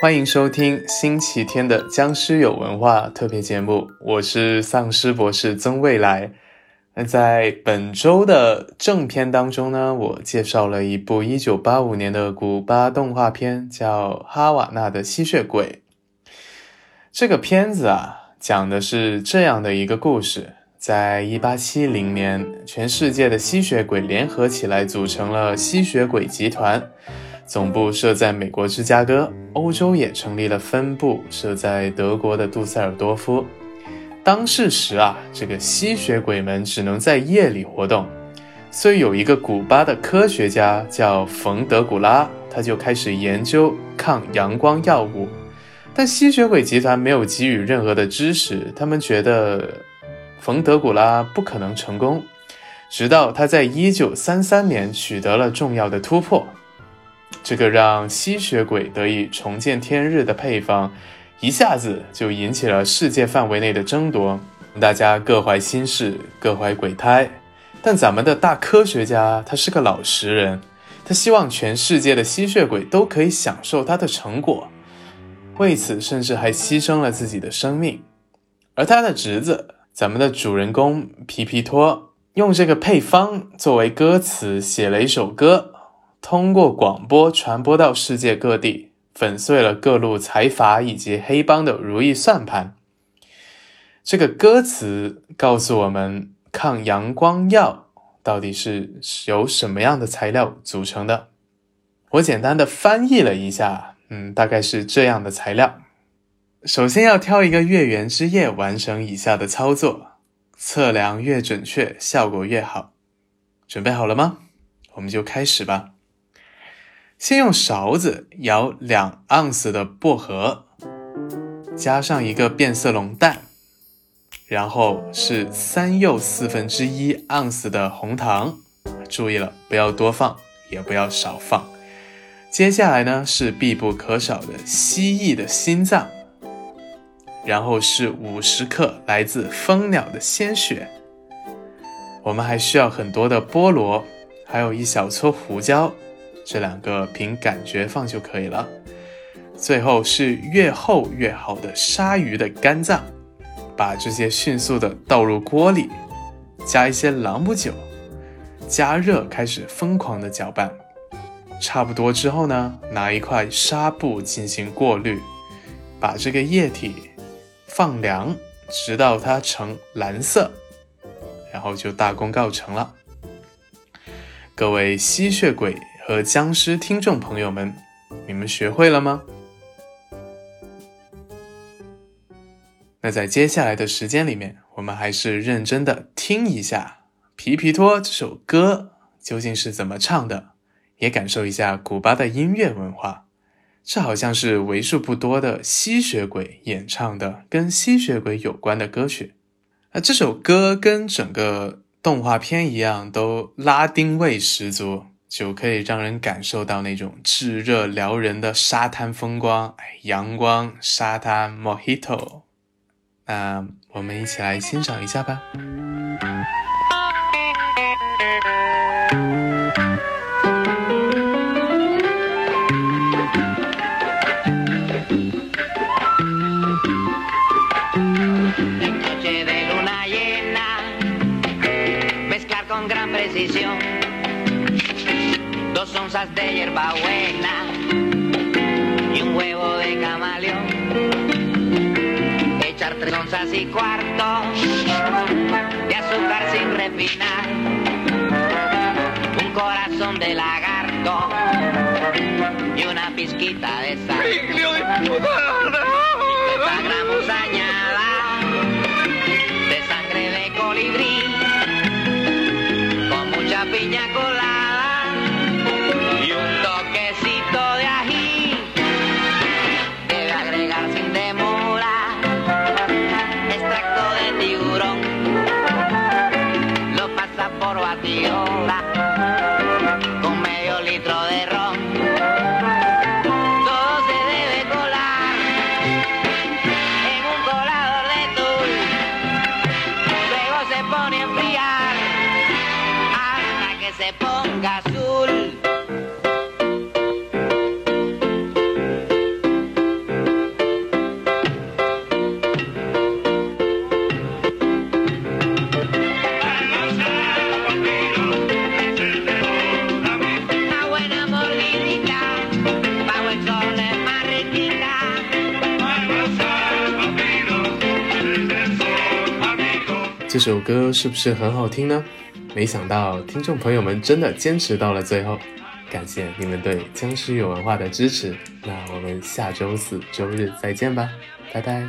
欢迎收听星期天的僵尸有文化特别节目，我是丧尸博士曾未来。那在本周的正片当中呢，我介绍了一部一九八五年的古巴动画片，叫《哈瓦那的吸血鬼》。这个片子啊，讲的是这样的一个故事：在一八七零年，全世界的吸血鬼联合起来，组成了吸血鬼集团。总部设在美国芝加哥，欧洲也成立了分部，设在德国的杜塞尔多夫。当世时啊，这个吸血鬼们只能在夜里活动，所以有一个古巴的科学家叫冯德古拉，他就开始研究抗阳光药物。但吸血鬼集团没有给予任何的支持，他们觉得冯德古拉不可能成功。直到他在一九三三年取得了重要的突破。这个让吸血鬼得以重见天日的配方，一下子就引起了世界范围内的争夺。大家各怀心事，各怀鬼胎。但咱们的大科学家他是个老实人，他希望全世界的吸血鬼都可以享受他的成果，为此甚至还牺牲了自己的生命。而他的侄子，咱们的主人公皮皮托，用这个配方作为歌词写了一首歌。通过广播传播到世界各地，粉碎了各路财阀以及黑帮的如意算盘。这个歌词告诉我们，抗阳光药到底是由什么样的材料组成的？我简单的翻译了一下，嗯，大概是这样的材料。首先要挑一个月圆之夜，完成以下的操作，测量越准确，效果越好。准备好了吗？我们就开始吧。先用勺子舀两盎司的薄荷，加上一个变色龙蛋，然后是三又四分之一盎司的红糖，注意了，不要多放，也不要少放。接下来呢是必不可少的蜥蜴的心脏，然后是五十克来自蜂鸟的鲜血。我们还需要很多的菠萝，还有一小撮胡椒。这两个凭感觉放就可以了。最后是越厚越好的鲨鱼的肝脏，把这些迅速的倒入锅里，加一些朗姆酒，加热开始疯狂的搅拌。差不多之后呢，拿一块纱布进行过滤，把这个液体放凉，直到它呈蓝色，然后就大功告成了。各位吸血鬼。和僵尸听众朋友们，你们学会了吗？那在接下来的时间里面，我们还是认真的听一下《皮皮托》这首歌究竟是怎么唱的，也感受一下古巴的音乐文化。这好像是为数不多的吸血鬼演唱的跟吸血鬼有关的歌曲。那这首歌跟整个动画片一样，都拉丁味十足。就可以让人感受到那种炙热撩人的沙滩风光，阳光沙滩 Mojito，那我们一起来欣赏一下吧。De hierbabuena y un huevo de camaleón. Echar tres onzas y cuarto de azúcar sin refinar. Un corazón de lagarto y una pizquita de sal. batidora con medio litro de ron. Todo se debe colar en un colador de tul. Luego se pone a enfriar hasta que se ponga. 这首歌是不是很好听呢？没想到听众朋友们真的坚持到了最后，感谢你们对僵尸有文化的支持。那我们下周四周日再见吧，拜拜。